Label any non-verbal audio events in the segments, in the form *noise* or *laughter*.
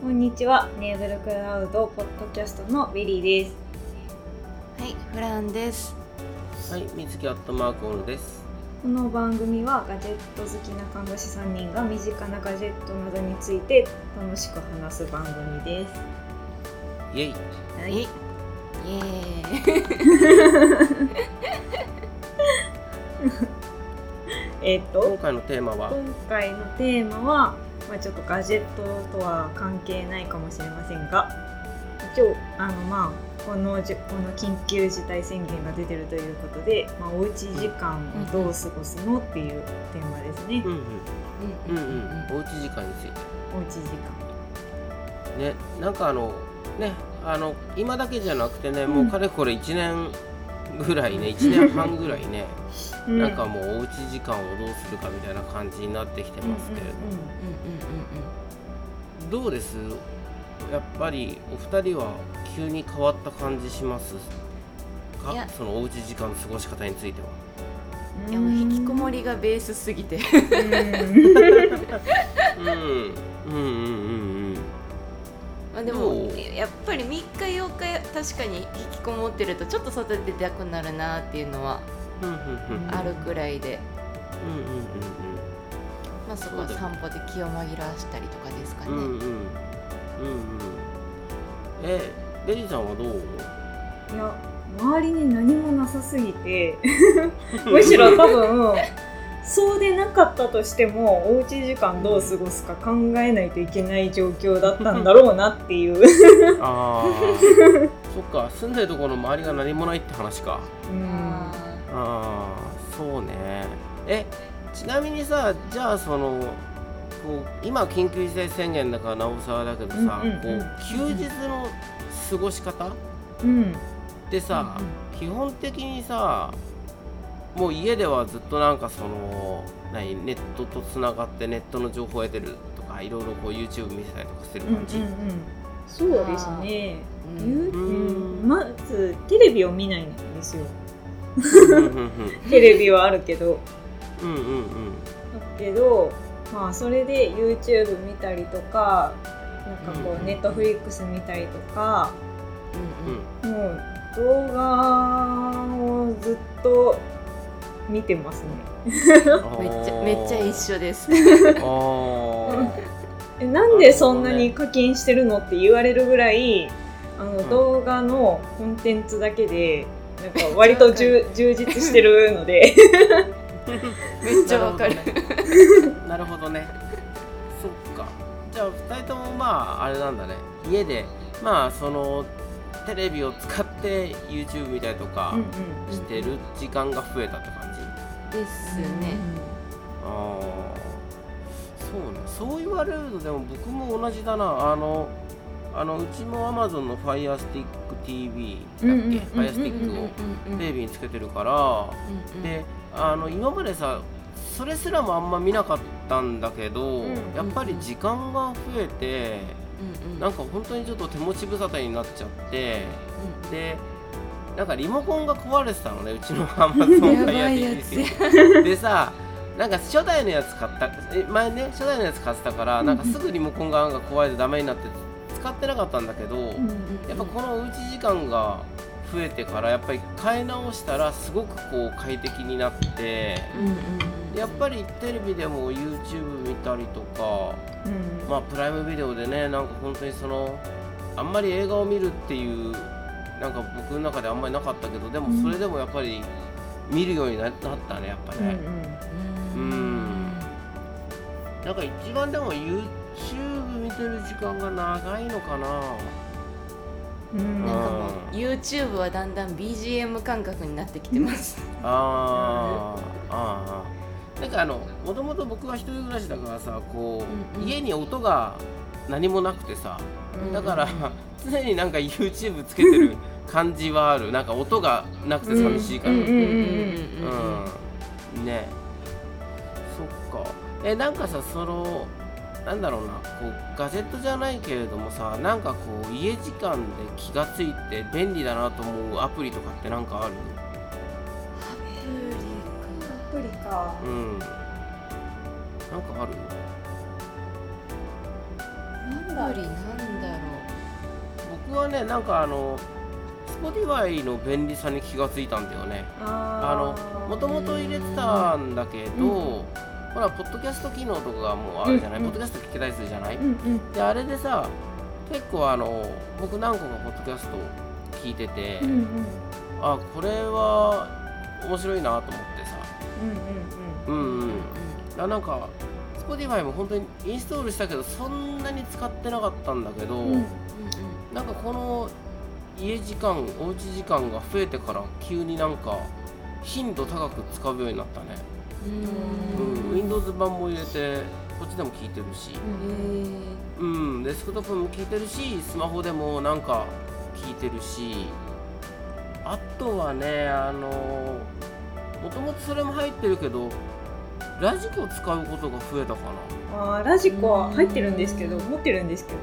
こんにちは、ネーブルクラウドポッドキャストのウィリーです。はい、フランです。はい、みつきアットマークオンです。この番組はガジェット好きな看護師3人が身近なガジェットなどについて楽しく話す番組です。イエイ。はイエイーイ。*laughs* えっと今回のテーマは、今回のテーマは、まあ、ちょっとガジェットとは関係ないかもしれませんが一応あのまあこのじこの緊急事態宣言が出てるということで、まあ、おうち時間をどう過ごすのっていうテーマですね、うんうん、うんうん、おうち時間について。おうち時間。ね、なんかあの、ね、あの、今だけじゃなくてね、もうかれこれ1年ぐらいね、1年半ぐらいね、うん。なんかもうおうち時間をどうするかみたいな感じになってきてますけれど、うんうんどうです？やっぱりお二人は急に変わった感じしますか？そのおうち時間の過ごし方については。いやもう引きこもりがベースすぎて。うん、うんうんうんうんまあでどもう？やっぱり3日4日確かに引引きこもってるとちょっと外出たくなるなっていうのはあるくらいで、まあそこは散歩で気を紛らわしたりとかですかね。うんうんうん。うんうんえベリーさんはどう？いや周りに何もなさすぎて *laughs* むしろ多分そうでなかったとしてもおうち時間どう過ごすか考えないといけない状況だったんだろうなっていう、ああ *laughs* そっか住んでるところの周りが何もないって話か。うん。あああそうね。えちなみにさじゃあそのこう今緊急事態宣言だからなおさらだけどさ、うんうんうんこう休日の過ごし方うん。でさ、基本的にさもう家ではずっとなんかその何ネットとつながってネットの情報を得てるとかいろいろこう YouTube 見せたりとかしてるうんうん感じ、そうですね。ううんうん。まずテレビを見ないんですよ。うんうんうんテレビはあるけど。うんうんうん。だけどまあそれで YouTube 見たりとかなんかこうんうネットフリックス見たりとかうんうん。もう動画をずっと見てますね。*laughs* めっちゃめっちゃ一緒です。*laughs* えなんでそんなに課金してるのって言われるぐらいあの、ん。動画のコンテンツだけでなんか *laughs* 割とじゅ充実してるので。めっちゃわかる。なるほどね。そっか。じゃあ2人ともまああれなんだね。家でまあそのテレビを使って YouTube 見たりとかしてる時間が増えたって感じ、ですね。ああそうねそう言われるとでも僕も同じだなあのあのうちも Amazon の FirestickTV だっけ、うんうんうんうん Firestick をテレビにつけてるから、であの今までさそれすらもあんま見なかったんだけど、んやっぱり時間が増えて、なんか本当にちょっと手持ち無沙汰になっちゃってでなんかリモコンが壊れてたのね *laughs* うちの Amazon やばいや FirestickTV でさなんか初代のやつ買ったえ前ね初代のやつ買ってたからなんかすぐリモコンがなんか壊れてダメになって使ってなかったんだけど、やっぱこのおうち時間が増えてからやっぱり買い直したらすごくこう快適になってやっぱりテレビでも YouTube 見たりとかまあプライムビデオでねなんか本当にそのあんまり映画を見るっていうなんか僕の中であんまりなかったけどでもそれでもやっぱり見るようにななったねやっぱね、うんなんか一番でも YouTube 見てる時間が長いのかな。うん。なんかもう YouTube はだんだん BGM 感覚になってきてます。あー。あー。なんかあのもともと僕は一人暮らしだからさこう、うんうん。家に音が何もなくてさうんだから常になんか YouTube つけてる感じはある。なんか音がなくて寂しいから。うんね。そっか。えなんかさそのなんだろうな。こうガジェットじゃないけれどもさなんかこう家時間で気がついて便利だなと思うアプリとかってなんかある？アプリか。うん。なんかある？なんだアプリなんだろ僕はねなんかあの Spotify の便利さに気がついたんだよね。あのもともと入れてたんだけど、うん。ほらポッドキャスト機能とかがもうあるじゃない、うんうん。ポッドキャスト聞けたりするじゃない、うんうんであれでさ結構あの僕何個かポッドキャスト聞いてて、うんうん。あこれは面白いなと思ってさ。うんうんうん。うんあなんか Spotify も本当にインストールしたけどそんなに使ってなかったんだけど、うんうん。なんかこの家時間おうち時間が増えてから急になんか頻度高く使うようになったね、うん。うん、Windows 版も入れてこっちでも聞いてるし、へうん、デスクトップも聞いてるしスマホでもなんか聞いてるし。あとはねあのもともとそれも入ってるけどラジコ使うことが増えたかあーラジコは入ってるんですけど持ってるんですけど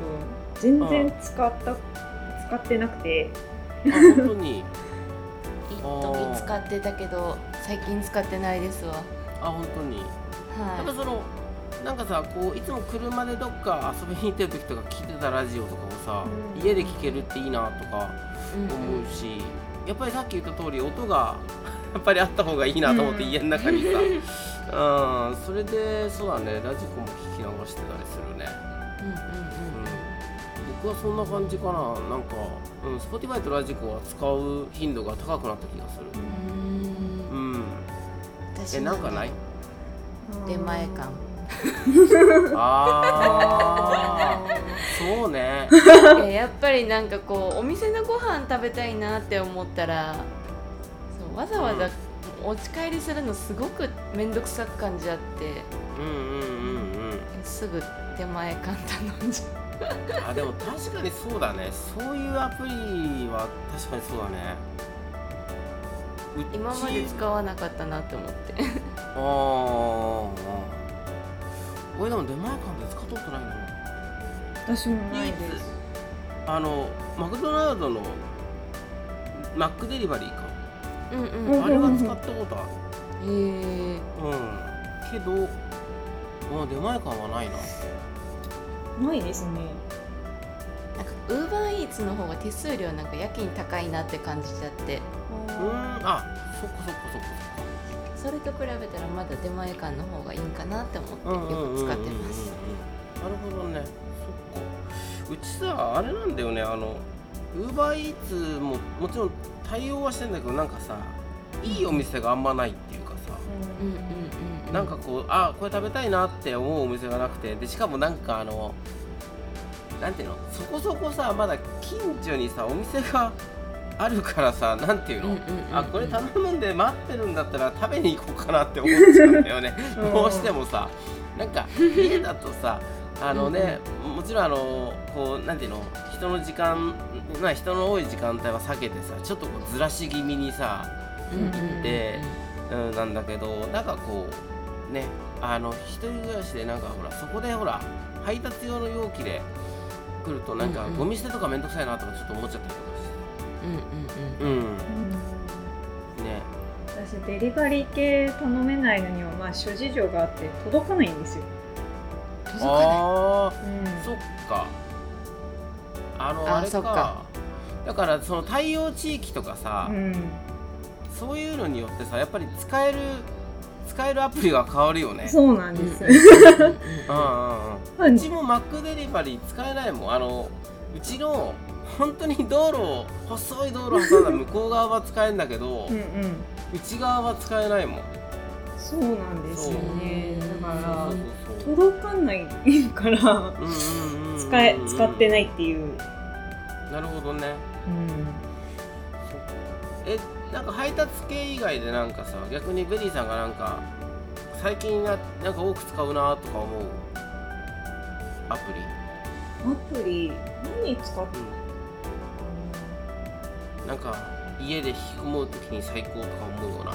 全然使った使ってなくて。本当に？一時使ってたけど最近使ってないですわ。あ本当に？やっぱはそのなんかさこういつも車でどっか遊びに行ってる時とか聞いてたラジオとかをさ、うん。家で聞けるっていいなとかいうん。思うし、やっぱりさっき言った通り音が *laughs* やっぱりあった方がいいなと思って、うん。家の中にさ、うん、それでそうだねラジコも聞き流してたりするね、うんうん僕はそんな感じかな。なんか、うん、Spotify とラジコは使う頻度が高くなった気がする。うん。うん。うんえなんかない？出前館。*laughs* ああそうね。*laughs* いややっぱりなんかこうお店のご飯食べたいなって思ったらそうわざわざお家帰りするのすごく面倒くさく感じあってうん。うんうんうんすぐ出前館頼んじゃあでも確かにそうだね。そういうアプリは確かにそうだね。うう今まで使わなかったなって思って。ああ俺でも出前館で使ったことないな。私もないです。あのマクドナルドのマックデリバリーか、うんうん。うんあれは使ったことある。へえうん。けどまあ出前館はないなないですね。なんかウーバーイーツの方が手数料なんかやけに高いなって感じちゃって。うーんあそっかそっかそっかそれと比べたらまだ出前館の方がいいんかなって思ってよく使ってます。なるほどね。そっか。うちさあれなんだよね。あのウーバーイーツももちろん対応はしてんだけどなんかさいいお店があんまないってなんかこうあこれ食べたいなって思うお店がなくてでしかもなんかあのなんていうのそこそこさまだ近所にさお店があるからさなんていうの、うんうんうんうんあこれ頼むんで待ってるんだったら食べに行こうかなって思っちゃうんだよね。*laughs* うん。どうしてもさなんか家だとさあのね、もちろんあのこうなんていうの人の時間まあ人の多い時間帯は避けてさちょっとこうずらし気味にさうんうんうん。でうん、なんだけどなんかこうねあの一人暮らしでなんかほらそこでほら配達用の容器で来るとなんかうんうんゴミ捨てとかめんどくさいなとかちょっと思っちゃったりとかして。うんうんうんうん。うん。ね。私デリバリー系頼めないのにはまあ諸事情があって届かないんですよ、届かない。あうん。ーそっか。あのああれか。だからその対応地域とかさ、うん。そういうのによってさやっぱり使える使えるアプリが変わるよね。そうなんです、うんうんうちもマックデリバリー使えないもん。あのうちの本当に道路を細い道路を挟んだ向こう側は使えるんだけど、うんうん。内側は使えないもん。そうなんですよね。だから届かないからうん使え使ってないっていう、なるほどね。うん、えなんか配達系以外でなんかさ逆にベリーさんがなんか最近やなんか多く使うなとか思うアプリ？アプリ？何使っうん。なんか家で引きこもるときに最高とか思うような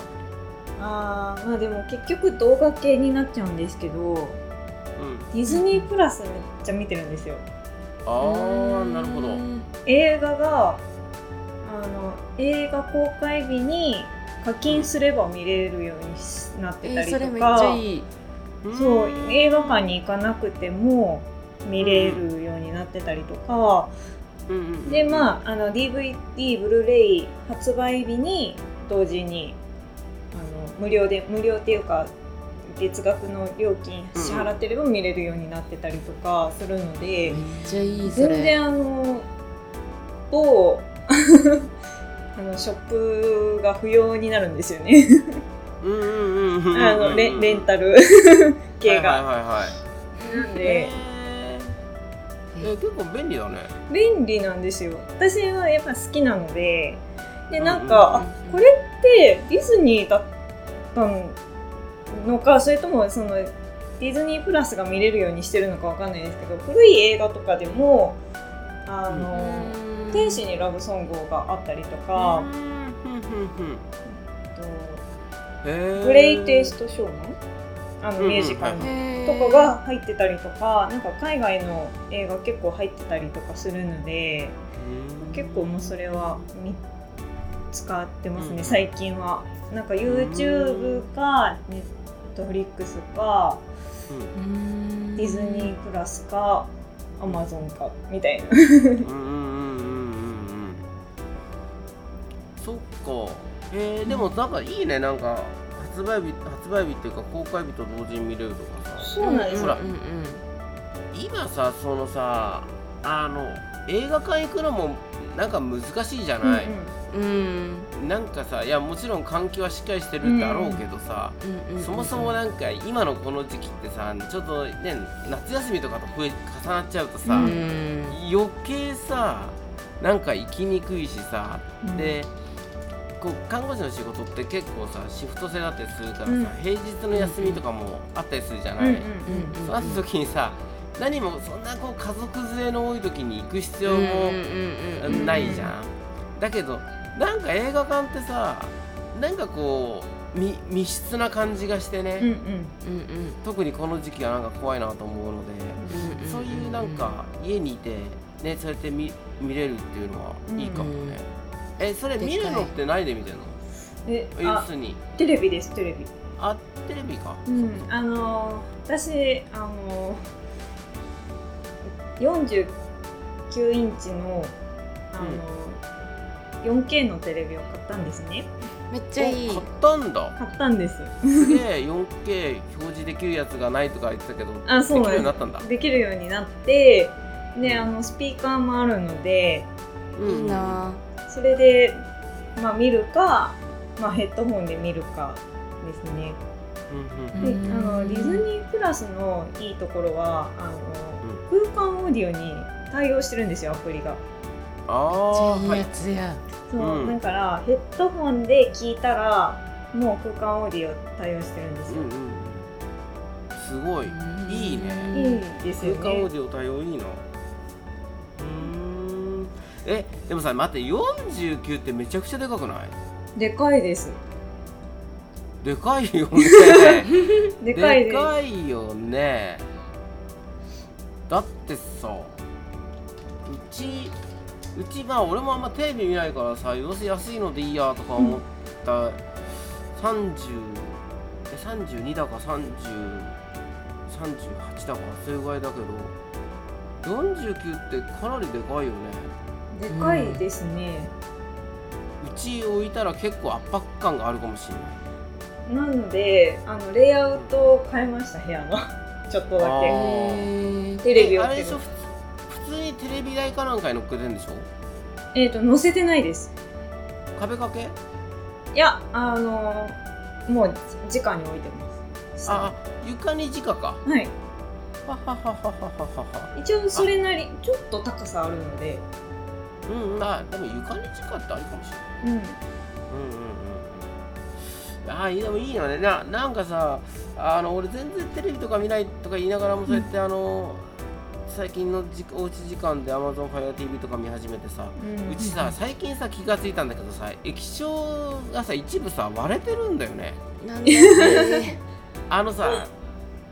あーまあでも結局動画系になっちゃうんですけどうん。ディズニープラスめっちゃ見てるんですよ。ああなるほど。映画が映画公開日に課金すれば見れるようにしなってえー、たりとか、それめっちゃいい。そう映画館に行かなくても見れるようになっってたりとか。うんでまああの DVD ブルーレイ発売日に同時にあの無料で無料っていうか月額の料金支払ってれば見れるようになってたりとかするので、全然あの某あのショップが不要になるんですよね。うんうんうんうんうんあのレレンタル *laughs* 系が。はいはいはいはい。なんで。へー。え結構便利だね。便利なんですよ。私はやっぱ好きなので。でなんうんうん。か、あこれってディズニーだったのかそれともそのディズニープラスが見れるようにしてるのかわかんないですけど古い映画とかでもあの、天使にラブソングがあったりとか、グレイテストショーマン？あのミュージカルとかが入ってたりとかなんか海外の映画結構入ってたりとかするのでうん。結構もうそれはみ使ってますね、うん最近は。なんか YouTube か Netflix かうん。ディズニープラスか Amazon かみたいなか。えー、でもなんかいいねなんか。発売日発売日っていうか公開日と同時に見れるとかさ。そうなんですほら。うんうん今さそのさあの映画館行くのもなんか難しいじゃない、うんうん。なんかさいやもちろん換気はしっかりしてるだろうけどさ、うんうんそもそもなんか今のこの時期ってさちょっとね夏休みとかと増え重なっちゃうとさ、うん。余計さなんか行きにくいしさ、うん。でこう看護師の仕事って結構さシフト制だったりするからさ、うん。平日の休みとかもあったりするじゃない、うんうんうんそうなった時にさ何もそんなこう家族連れの多い時に行く必要もないじゃん。だけどなんか映画館ってさなんかこうみ密室な感じがしてね、うんうん。うんうん。特にこの時期はなんか怖いなと思うので、うんそういうなんか家にいてねそうやって見見れるっていうのはいいかもね。えそれ見るのって何で見てんの？で要あするに。テレビですテレビ。あテレビか。うん、あのー私あのー、49インチのあのー 4K のテレビを買ったんですね。めっちゃいい。お買ったんだ。買ったんです。すげえ 4K 表示できるやつがないとか言ってたけど、あそうできるようにななったんだ。んできるようになってであのスピーカーもあるのでいいなそれで、まあ、見るか、まあ、ヘッドホンで見るかですね。うんうん。であのディズニープラスのいいところはあの空間オーディオに対応してるんですよアプリが。ああや。つや。そう、うん。だからヘッドホンで聞いたらもう空間オーディオ対応してるんですよ、うんうんうん。すごい。いいね。いいですよね。空間オーディオ対応いいな。えでもさ待って49ってめちゃくちゃでかくない？でかいですでかいよね。*laughs* でかいでかいよね。だってさ、うちうちまあ俺もあんまテレビ見ないからさ、どうせ安いのでいいやとか思った、30え32だか30 38だかそれぐらいだけど、49ってかなりでかいよね。でかいですね、うち置いたら結構圧迫感があるかもしれない。なのであのレイアウトを変えました部屋の。*laughs* ちょっとだあけー。テレビをえあれでしょ？普通にテレビ台かなんかに乗っけてんでしょ？えっ、と載せてないです。壁掛け？いやあのもう直に置いてます。あ床に直か。はい。ははははははは。一応それなりちょっと高さあるのでうんうん。あでも床に直ってあるかもしれない。うん。うんうんうんあいいでもいいよね。ななんかさあの俺全然テレビとか見ないとか言いながらもそうやって、あの最近のじおうち時間で AmazonFireTV とか見始めてさうんうちさ最近さ気がついたんだけどさ液晶がさ一部さ割れてるんだよね。なん *laughs* あのさ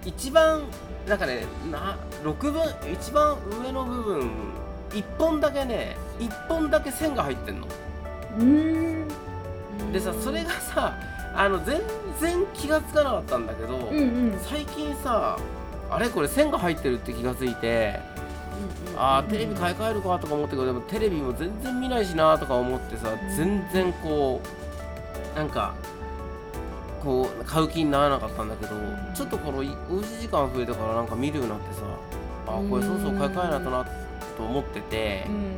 一番なんかねな6分一番上の部分1本だけね1本だけ線が入ってんの。うん。でさそれがさあの全然気がつかなかったんだけど、うんうん。最近さあれこれ線が入ってるって気がついてあーテレビ買い替えるかとか思ったけどでもテレビも全然見ないしなとか思ってさ全然こうなんかこう買う気にならなかったんだけどちょっとこのおうち時間増えてからなんか見るようになってさあーこれそろそろ買い替えないとなと思っててう、ん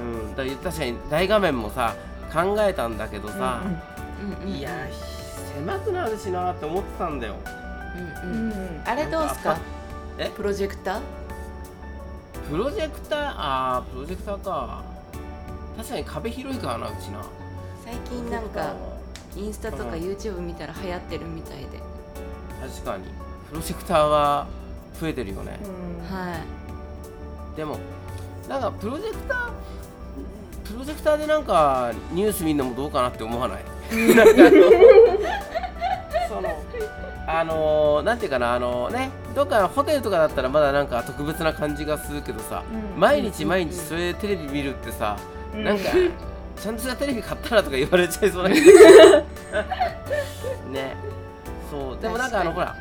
うん、だ確かに大画面もさ考えたんだけどさ、うんうんいや狭くなるしなって思ってたんだよ。うんううん。んあれどうすか？え？プロジェクター？プロジェクター？あープロジェクターか。確かに壁広いからなうちな。最近なんかインスタとかうん。YouTube 見たら流行ってるみたいで。確かに。プロジェクターは増えてるよね、うんはい。でもなんかプロジェクタープロジェクターでなんかニュース見るのもどうかなって思わない？*laughs* なんかあのそのあのなんていうかなあのねどっかのホテルとかだったらまだなんか特別な感じがするけどさ、うん。毎日毎日それでテレビ見るってさ、うん。なんかちゃんとしたテレビ買ったらとか言われちゃいそうだけど。*laughs* ね。そう。でもなんかあのほら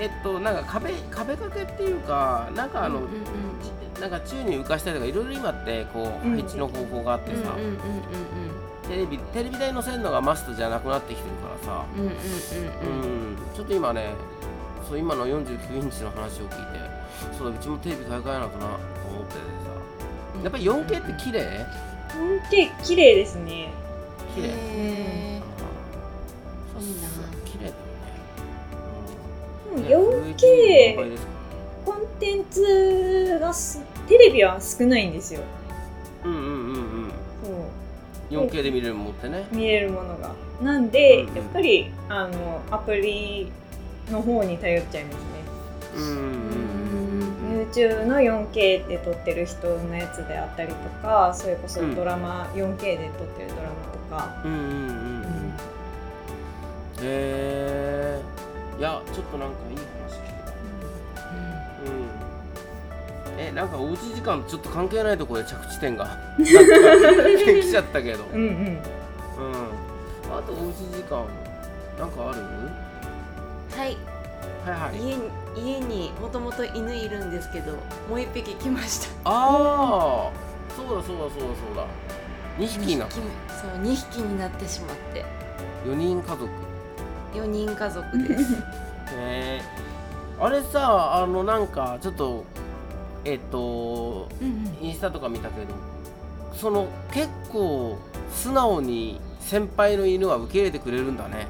えっとなんか壁壁掛けっていうかなんかあの、うんうんちなんか宙に浮かしたりとかいろいろ今ってこううん配置の方法があってさ、テレビテレビ台乗せるのがマストじゃなくなってきてるからさ、うんうんうんううん。うん。ん、ちょっと今ねそう今の49インチの話を聞いてそうだうちもテレビ買い替えなきゃなと思っててさ。やっぱり 4K って綺麗？本当綺麗ですね。綺麗。へそういいな。綺麗だようん。ね 4K 何倍ですかコンテンツがすテレビは少ないんですよ。うんうんうんうん。そう。4K で見れるものってね。見れるものが。なんで、うんやっぱりあのアプリの方に頼っちゃいますね。うんうんうん YouTube の 4K で撮ってる人のやつであったりとかそれこそうん。ドラマ、4K で撮ってるドラマとか、うんうんうん。うん。へえいやちょっとなんかいい話聞なんかおうち時間とちょっと関係ないところで着地点が *laughs* 来ちゃったけど。うんうん。うん。あとおうち時間なんかある？はい。はいはい。家に家にもともと犬いるんですけどもう一匹来ました。ああそうだそうだそうだそうだ。2匹になそう2匹になってしまって。4人家族。4人家族です。*laughs* へえあれさあのなんかちょっとえっとうんインスタとか見たけどその結構素直に先輩の犬は受け入れてくれるんだね。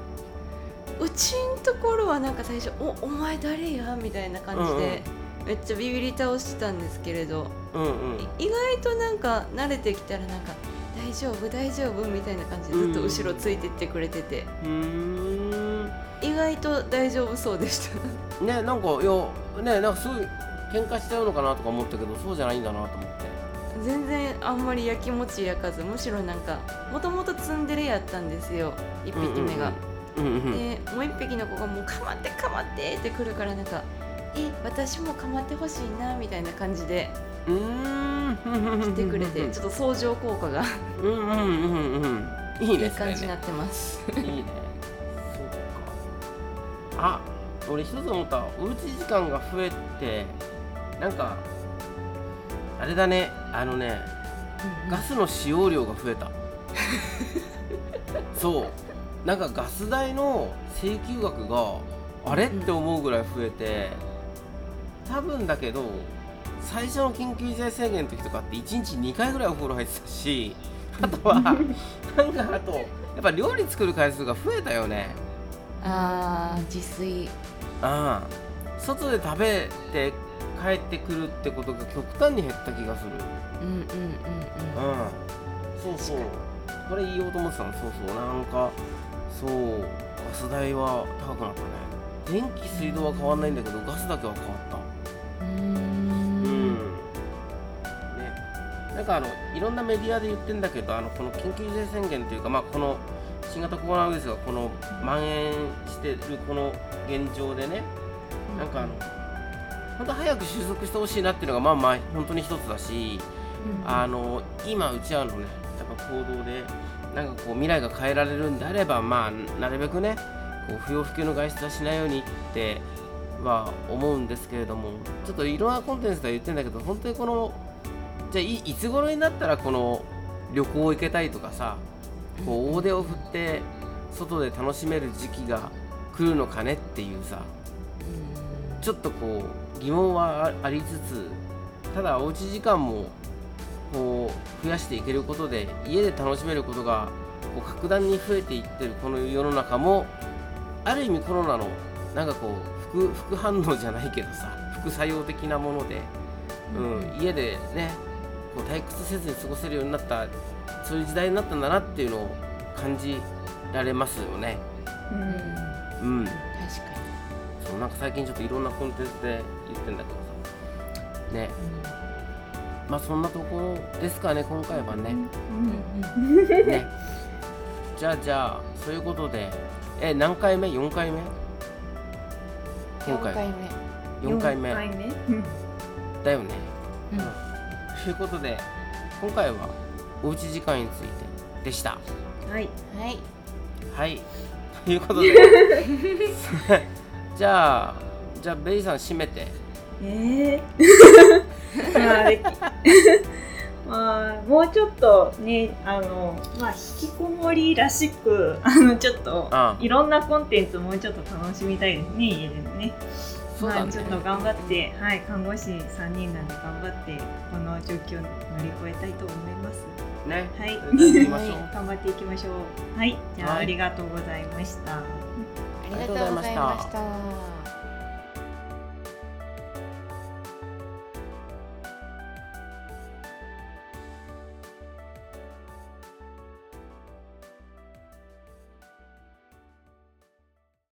うちんところはなんか最初「おお前誰や?」みたいな感じで、めっちゃビビり倒してたんですけれどうんうん。い意外となんか慣れてきたらなんか「大丈夫大丈夫」みたいな感じでずっと後ろついてってくれてて、うーん。意外と大丈夫そうでした。ねなんかいやねなんかすごい喧嘩しちゃうのかなとか思ったけどそうじゃないんだなと思って。全然あんまりやきもち焼かずむしろなんかもともとツンデレやったんですよ1匹目が。うんうんうんでもう1匹の子がもう「かまってかまって」ってくるからなんか「え私もかまってほしいな」みたいな感じでうーん。来てくれてちょっと相乗効果が。うんうんうんうんうんいいいね。い感じになってます。いいね。そうか。あ俺一つ思った。おうち時間が増えてなんかあれだねあのねガスの使用量が増えた。*laughs* そう。なんかガス代の請求額があれって思うぐらい増えて多分だけど最初の緊急事態宣言の時とかって1日2回ぐらいお風呂入ってたしあとはなんかあとやっぱ料理作る回数が増えたよね。あー自炊。ああ外で食べて帰ってくるってことが極端に減った気がする。うんうんうんうん。うん。そうそう。これ言おうと思ってたの。そう。そうなんかそう。ガス代は高くなったね。電気水道は変わんないんだけどガスだけは変わった。うん。ね。なんかあのいろんなメディアで言ってんだけどあのこの緊急事態宣言というかまあこの新型コロナウイルスがこの蔓延してるこの現状でねなんかあの本当早く収束してほしいなっていうのがまあまあ本当に一つだしあの今うちわのねやっぱ行動でなんかこう未来が変えられるんであればまあなるべくねこう不要不急の外出はしないようにっては思うんですけれどもちょっといろんなコンテンツでは言ってんだけど本当にこのじゃあいいつ頃になったらこの旅行行けたりとかさこう大手を振って外で楽しめる時期が来るのかねっていうさちょっとこう疑問はありつつただおうち時間もこう増やしていけることで家で楽しめることがこう格段に増えていってるこの世の中もある意味コロナのなんかこう副副反応じゃないけどさ副作用的なもので、うん、家でねこう退屈せずに過ごせるようになったそういう時代になったんだなっていうのを感じられますよね。うん、うん。確かなんか最近ちょっといろんなコンテンツで言ってんだけどさ。ね。まあそんなところですかね今回はね。にね。じゃあじゃあそういうことで。え何回目 ?4 回目？今回4回目。4回目？4回目。うん。だよね。うん。ということで今回はおうち時間についてでした。はい。はい。はい。ということで *laughs* じゃあじゃあベリーさん締めて。えー、*laughs* まあ *laughs* あもうちょっとねあのまあ引きこもりらしく *laughs* あのちょっとあいろんなコンテンツもうちょっと楽しみたいですね家でもね。そうだねまあ、ちょっと頑張って、はい、看護師3人なんで頑張ってこの状況を乗り越えたいと思います。ね。はい。頑張っていきましょう。はい、じゃあ、はいありがとうございました。ありがとうございました。